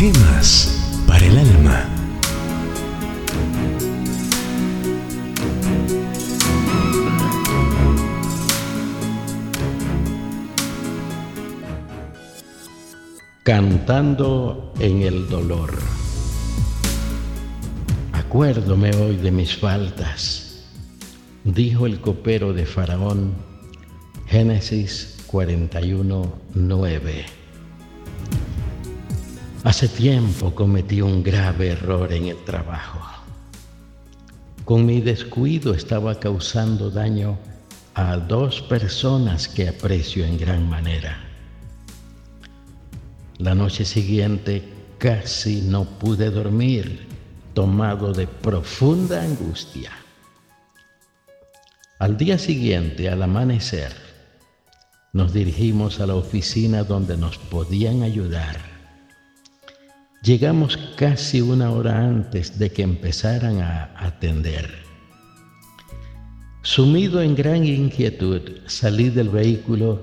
Paz para el alma. Cantando en el dolor. Acuérdome hoy de mis faltas, dijo el copero de Faraón, Génesis 41, 9. Hace tiempo cometí un grave error en el trabajo. Con mi descuido estaba causando daño a dos personas que aprecio en gran manera. La noche siguiente casi no pude dormir, tomado de profunda angustia. Al día siguiente, al amanecer, nos dirigimos a la oficina donde nos podían ayudar. Llegamos casi una hora antes de que empezaran a atender. Sumido en gran inquietud, salí del vehículo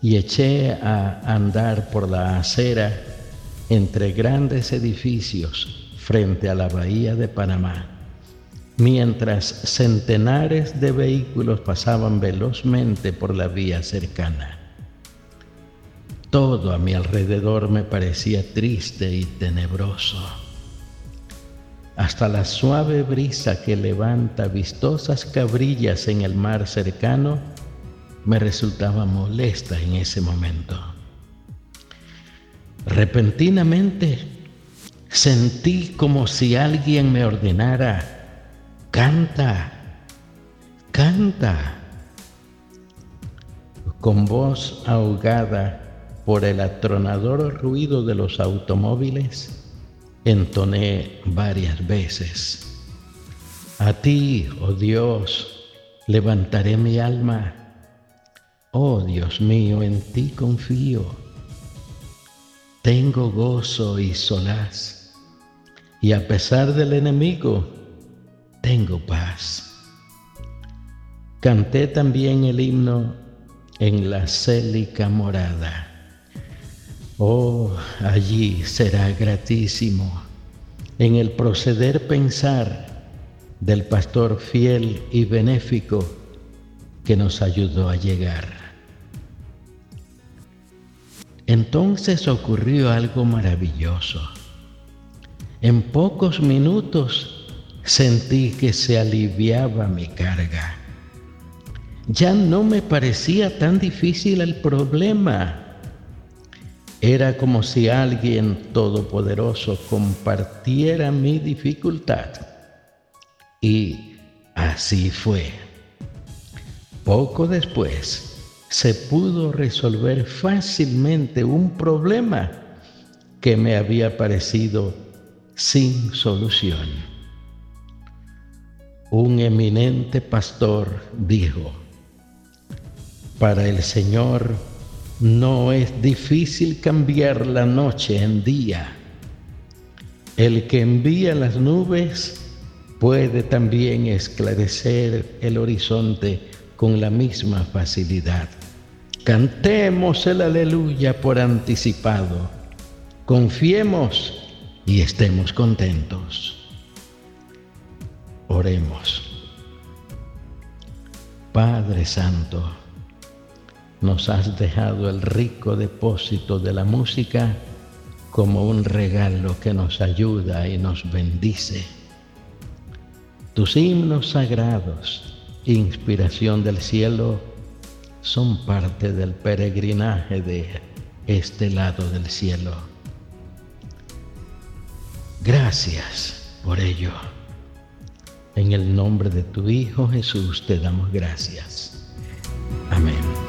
y eché a andar por la acera entre grandes edificios frente a la bahía de Panamá, mientras centenares de vehículos pasaban velozmente por la vía cercana. Todo a mi alrededor me parecía triste y tenebroso. Hasta la suave brisa que levanta vistosas cabrillas en el mar cercano me resultaba molesta en ese momento. Repentinamente sentí como si alguien me ordenara, canta, canta. Con voz ahogada por el atronador ruido de los automóviles, entoné varias veces. A ti, oh Dios, levantaré mi alma. Oh Dios mío, en ti confío. Tengo gozo y solaz, y a pesar del enemigo, tengo paz. Canté también el himno en la célica morada Oh, allí será gratísimo en el proceder pensar del pastor fiel y benéfico que nos ayudó a llegar. Entonces ocurrió algo maravilloso. En pocos minutos sentí que se aliviaba mi carga. Ya no me parecía tan difícil el problema era como si alguien todopoderoso compartiera mi dificultad. Y así fue. Poco después se pudo resolver fácilmente un problema que me había parecido sin solución. Un eminente pastor dijo, para el Señor no es difícil cambiar la noche en día. El que envía las nubes puede también esclarecer el horizonte con la misma facilidad. Cantemos el aleluya por anticipado. Confiemos y estemos contentos. Oremos. Padre Santo, nos has dejado el rico depósito de la música como un regalo que nos ayuda y nos bendice. Tus himnos sagrados, inspiración del cielo, son parte del peregrinaje de este lado del cielo. Gracias por ello. En el nombre de tu Hijo Jesús te damos gracias. Amén.